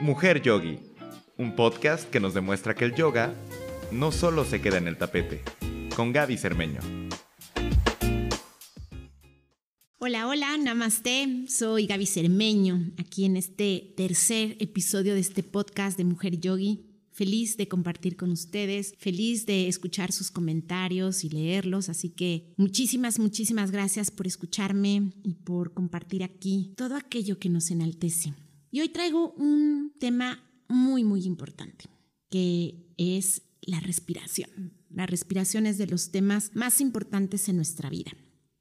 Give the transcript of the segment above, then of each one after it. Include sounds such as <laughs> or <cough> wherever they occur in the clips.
Mujer Yogi, un podcast que nos demuestra que el yoga no solo se queda en el tapete, con Gaby Cermeño. Hola, hola, namaste. Soy Gaby Cermeño, aquí en este tercer episodio de este podcast de Mujer Yogi. Feliz de compartir con ustedes, feliz de escuchar sus comentarios y leerlos. Así que muchísimas, muchísimas gracias por escucharme y por compartir aquí todo aquello que nos enaltece. Y hoy traigo un tema muy, muy importante, que es la respiración. La respiración es de los temas más importantes en nuestra vida.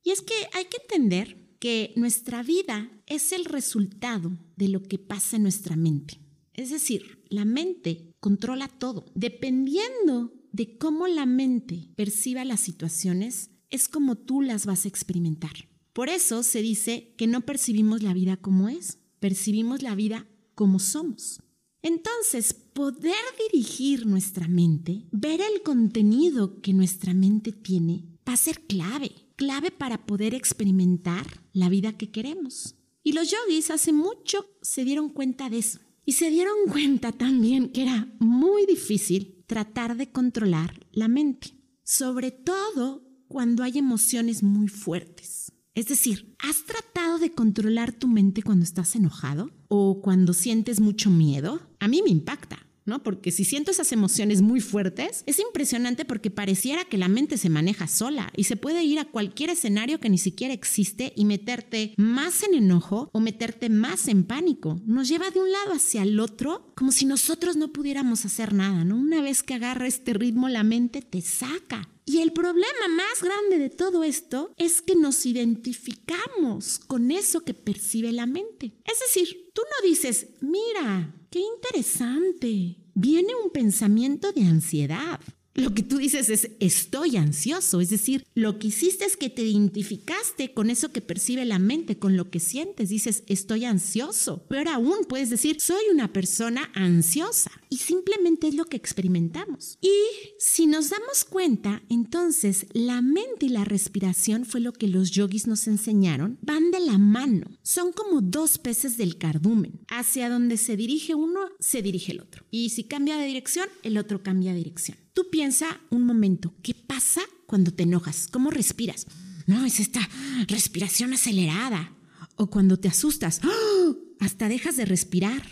Y es que hay que entender que nuestra vida es el resultado de lo que pasa en nuestra mente. Es decir, la mente controla todo. Dependiendo de cómo la mente perciba las situaciones, es como tú las vas a experimentar. Por eso se dice que no percibimos la vida como es, percibimos la vida como somos. Entonces, poder dirigir nuestra mente, ver el contenido que nuestra mente tiene, va a ser clave, clave para poder experimentar la vida que queremos. Y los yogis hace mucho se dieron cuenta de eso. Y se dieron <laughs> cuenta también que era muy difícil tratar de controlar la mente, sobre todo cuando hay emociones muy fuertes. Es decir, ¿has tratado de controlar tu mente cuando estás enojado o cuando sientes mucho miedo? A mí me impacta. ¿no? Porque si siento esas emociones muy fuertes, es impresionante porque pareciera que la mente se maneja sola y se puede ir a cualquier escenario que ni siquiera existe y meterte más en enojo o meterte más en pánico. Nos lleva de un lado hacia el otro como si nosotros no pudiéramos hacer nada, ¿no? Una vez que agarra este ritmo, la mente te saca. Y el problema más grande de todo esto es que nos identificamos con eso que percibe la mente. Es decir, tú no dices, mira, qué interesante, viene un pensamiento de ansiedad. Lo que tú dices es estoy ansioso, es decir, lo que hiciste es que te identificaste con eso que percibe la mente, con lo que sientes, dices estoy ansioso. Pero aún puedes decir soy una persona ansiosa y simplemente es lo que experimentamos. Y si nos damos cuenta, entonces la mente y la respiración fue lo que los yogis nos enseñaron, van de la mano, son como dos peces del cardumen. Hacia donde se dirige uno, se dirige el otro. Y si cambia de dirección, el otro cambia de dirección. Tú piensa un momento, ¿qué pasa cuando te enojas? ¿Cómo respiras? No, es esta respiración acelerada. O cuando te asustas, ¡oh! hasta dejas de respirar.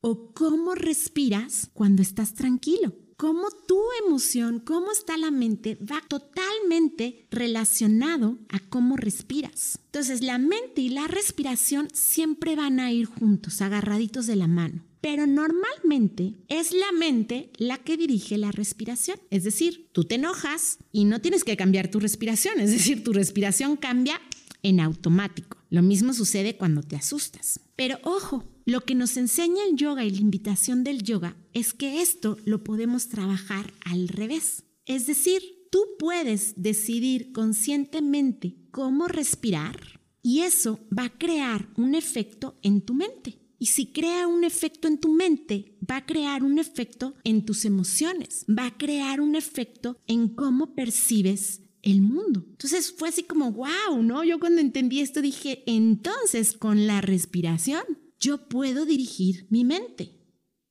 O cómo respiras cuando estás tranquilo. Cómo tu emoción, cómo está la mente, va totalmente relacionado a cómo respiras. Entonces, la mente y la respiración siempre van a ir juntos, agarraditos de la mano. Pero normalmente es la mente la que dirige la respiración. Es decir, tú te enojas y no tienes que cambiar tu respiración. Es decir, tu respiración cambia en automático. Lo mismo sucede cuando te asustas. Pero ojo, lo que nos enseña el yoga y la invitación del yoga es que esto lo podemos trabajar al revés. Es decir, tú puedes decidir conscientemente cómo respirar y eso va a crear un efecto en tu mente. Y si crea un efecto en tu mente, va a crear un efecto en tus emociones, va a crear un efecto en cómo percibes el mundo. Entonces fue así como, wow, ¿no? Yo cuando entendí esto dije, entonces con la respiración yo puedo dirigir mi mente.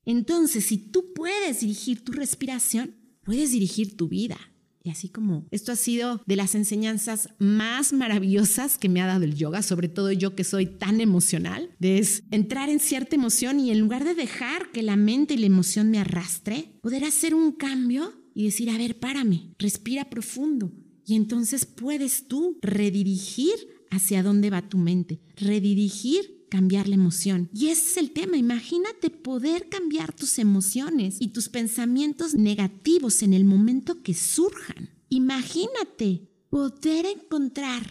Entonces, si tú puedes dirigir tu respiración, puedes dirigir tu vida. Y así como esto ha sido de las enseñanzas más maravillosas que me ha dado el yoga, sobre todo yo que soy tan emocional, de entrar en cierta emoción y en lugar de dejar que la mente y la emoción me arrastre, poder hacer un cambio y decir, a ver, párame, respira profundo. Y entonces puedes tú redirigir hacia dónde va tu mente, redirigir cambiar la emoción. Y ese es el tema. Imagínate poder cambiar tus emociones y tus pensamientos negativos en el momento que surjan. Imagínate poder encontrar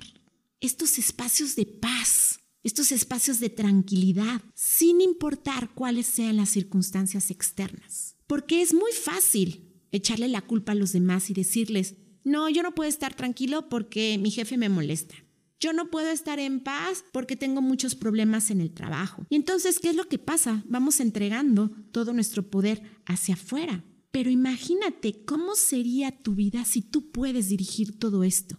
estos espacios de paz, estos espacios de tranquilidad, sin importar cuáles sean las circunstancias externas. Porque es muy fácil echarle la culpa a los demás y decirles, no, yo no puedo estar tranquilo porque mi jefe me molesta. Yo no puedo estar en paz porque tengo muchos problemas en el trabajo. Y entonces, ¿qué es lo que pasa? Vamos entregando todo nuestro poder hacia afuera. Pero imagínate cómo sería tu vida si tú puedes dirigir todo esto.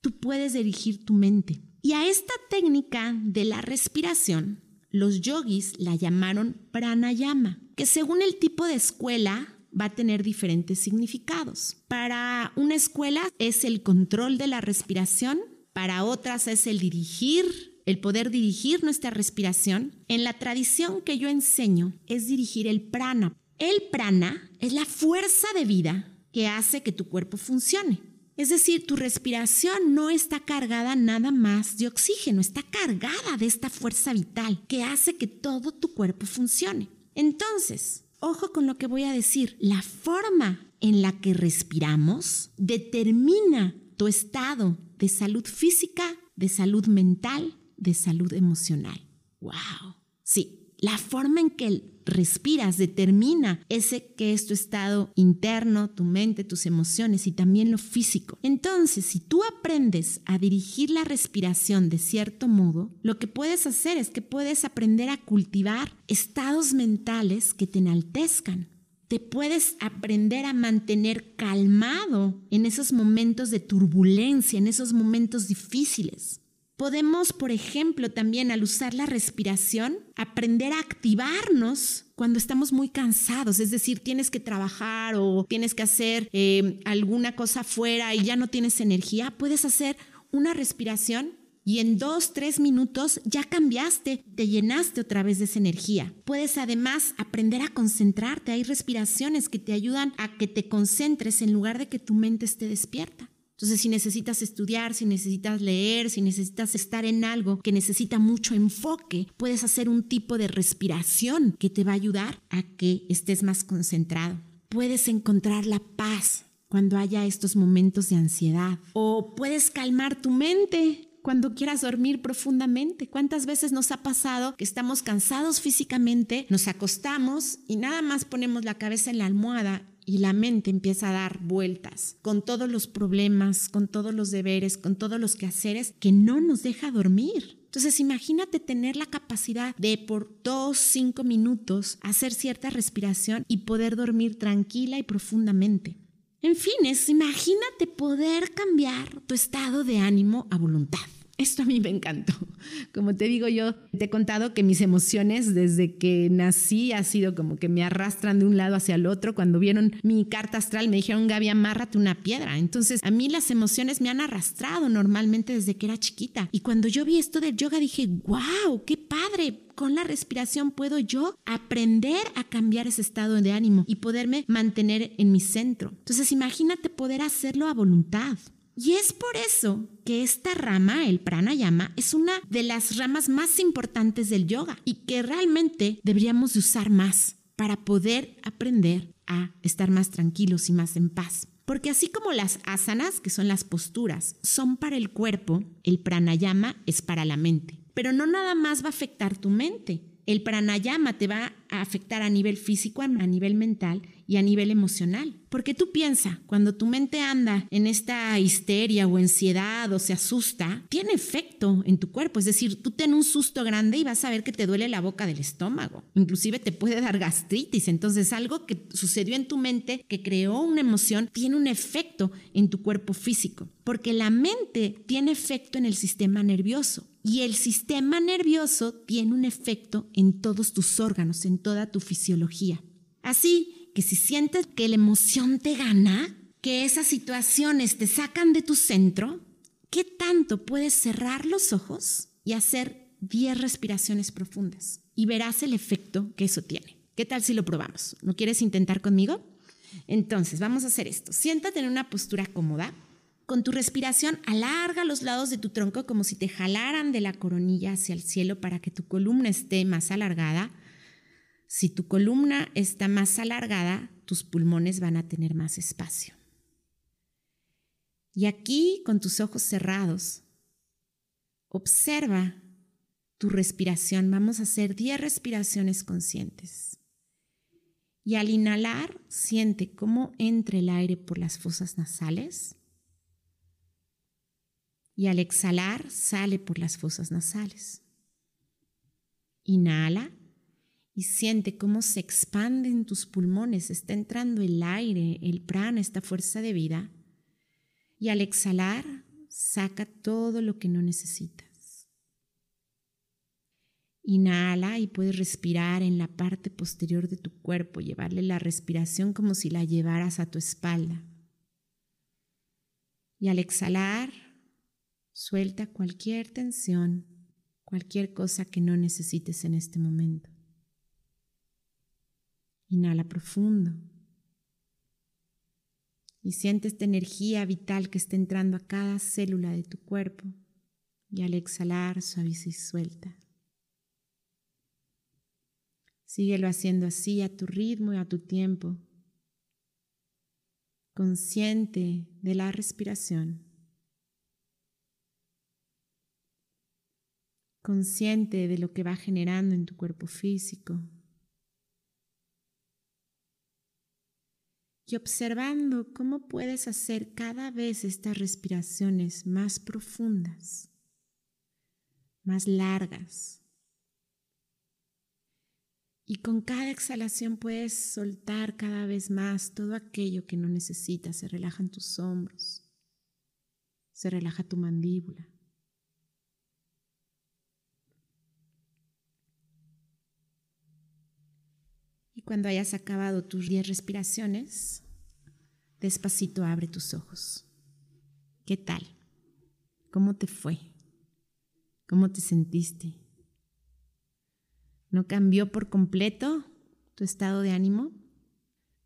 Tú puedes dirigir tu mente. Y a esta técnica de la respiración los yogis la llamaron pranayama, que según el tipo de escuela va a tener diferentes significados. Para una escuela es el control de la respiración, para otras es el dirigir, el poder dirigir nuestra respiración. En la tradición que yo enseño es dirigir el prana. El prana es la fuerza de vida que hace que tu cuerpo funcione. Es decir, tu respiración no está cargada nada más de oxígeno, está cargada de esta fuerza vital que hace que todo tu cuerpo funcione. Entonces, ojo con lo que voy a decir, la forma en la que respiramos determina tu estado de salud física, de salud mental, de salud emocional. ¡Wow! Sí, la forma en que respiras determina ese que es tu estado interno, tu mente, tus emociones y también lo físico. Entonces, si tú aprendes a dirigir la respiración de cierto modo, lo que puedes hacer es que puedes aprender a cultivar estados mentales que te enaltezcan. Te puedes aprender a mantener calmado en esos momentos de turbulencia, en esos momentos difíciles. Podemos, por ejemplo, también al usar la respiración, aprender a activarnos cuando estamos muy cansados, es decir, tienes que trabajar o tienes que hacer eh, alguna cosa afuera y ya no tienes energía, puedes hacer una respiración y en dos, tres minutos ya cambiaste, te llenaste otra vez de esa energía. Puedes además aprender a concentrarte. Hay respiraciones que te ayudan a que te concentres en lugar de que tu mente esté despierta. Entonces, si necesitas estudiar, si necesitas leer, si necesitas estar en algo que necesita mucho enfoque, puedes hacer un tipo de respiración que te va a ayudar a que estés más concentrado. Puedes encontrar la paz cuando haya estos momentos de ansiedad o puedes calmar tu mente cuando quieras dormir profundamente. ¿Cuántas veces nos ha pasado que estamos cansados físicamente, nos acostamos y nada más ponemos la cabeza en la almohada y la mente empieza a dar vueltas con todos los problemas, con todos los deberes, con todos los quehaceres que no nos deja dormir. Entonces imagínate tener la capacidad de por dos, cinco minutos hacer cierta respiración y poder dormir tranquila y profundamente. En fin, es imagínate poder cambiar tu estado de ánimo a voluntad. Esto a mí me encantó. Como te digo yo, te he contado que mis emociones desde que nací ha sido como que me arrastran de un lado hacia el otro. Cuando vieron mi carta astral me dijeron, Gaby, amárrate una piedra. Entonces a mí las emociones me han arrastrado normalmente desde que era chiquita. Y cuando yo vi esto del yoga dije, wow, qué padre. Con la respiración puedo yo aprender a cambiar ese estado de ánimo y poderme mantener en mi centro. Entonces imagínate poder hacerlo a voluntad. Y es por eso que esta rama, el pranayama, es una de las ramas más importantes del yoga y que realmente deberíamos usar más para poder aprender a estar más tranquilos y más en paz. Porque así como las asanas, que son las posturas, son para el cuerpo, el pranayama es para la mente. Pero no nada más va a afectar tu mente. El pranayama te va a afectar a nivel físico, a nivel mental y a nivel emocional. Porque tú piensas, cuando tu mente anda en esta histeria o ansiedad o se asusta, tiene efecto en tu cuerpo. Es decir, tú ten un susto grande y vas a ver que te duele la boca del estómago. Inclusive te puede dar gastritis. Entonces algo que sucedió en tu mente, que creó una emoción, tiene un efecto en tu cuerpo físico. Porque la mente tiene efecto en el sistema nervioso. Y el sistema nervioso tiene un efecto en todos tus órganos, toda tu fisiología. Así que si sientes que la emoción te gana, que esas situaciones te sacan de tu centro, ¿qué tanto puedes cerrar los ojos y hacer 10 respiraciones profundas? Y verás el efecto que eso tiene. ¿Qué tal si lo probamos? ¿No quieres intentar conmigo? Entonces, vamos a hacer esto. Siéntate en una postura cómoda. Con tu respiración, alarga los lados de tu tronco como si te jalaran de la coronilla hacia el cielo para que tu columna esté más alargada si tu columna está más alargada, tus pulmones van a tener más espacio. Y aquí, con tus ojos cerrados, observa tu respiración. Vamos a hacer 10 respiraciones conscientes. Y al inhalar, siente cómo entra el aire por las fosas nasales. Y al exhalar, sale por las fosas nasales. Inhala y siente cómo se expanden tus pulmones, está entrando el aire, el prana, esta fuerza de vida. Y al exhalar, saca todo lo que no necesitas. Inhala y puedes respirar en la parte posterior de tu cuerpo, llevarle la respiración como si la llevaras a tu espalda. Y al exhalar, suelta cualquier tensión, cualquier cosa que no necesites en este momento. Inhala profundo. Y siente esta energía vital que está entrando a cada célula de tu cuerpo. Y al exhalar, suaviza y suelta. Síguelo haciendo así a tu ritmo y a tu tiempo, consciente de la respiración, consciente de lo que va generando en tu cuerpo físico y observando cómo puedes hacer cada vez estas respiraciones más profundas, más largas y con cada exhalación puedes soltar cada vez más todo aquello que no necesitas. Se relajan tus hombros, se relaja tu mandíbula. Cuando hayas acabado tus 10 respiraciones, despacito abre tus ojos. ¿Qué tal? ¿Cómo te fue? ¿Cómo te sentiste? ¿No cambió por completo tu estado de ánimo?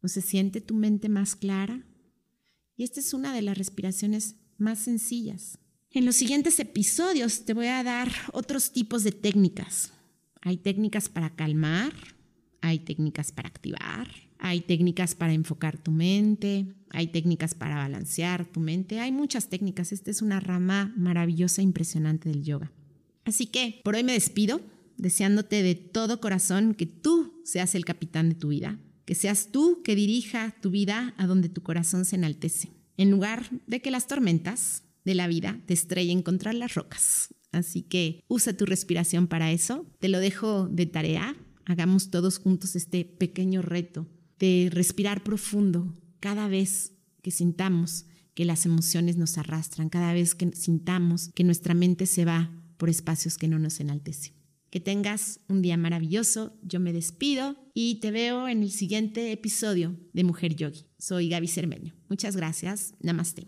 ¿No se siente tu mente más clara? Y esta es una de las respiraciones más sencillas. En los siguientes episodios te voy a dar otros tipos de técnicas. Hay técnicas para calmar, hay técnicas para activar, hay técnicas para enfocar tu mente, hay técnicas para balancear tu mente, hay muchas técnicas. Esta es una rama maravillosa, e impresionante del yoga. Así que por hoy me despido deseándote de todo corazón que tú seas el capitán de tu vida, que seas tú que dirija tu vida a donde tu corazón se enaltece, en lugar de que las tormentas de la vida te estrellen contra las rocas. Así que usa tu respiración para eso. Te lo dejo de tarea. Hagamos todos juntos este pequeño reto de respirar profundo cada vez que sintamos que las emociones nos arrastran, cada vez que sintamos que nuestra mente se va por espacios que no nos enaltecen. Que tengas un día maravilloso. Yo me despido y te veo en el siguiente episodio de Mujer Yogi. Soy Gaby Cermeño. Muchas gracias. Namaste.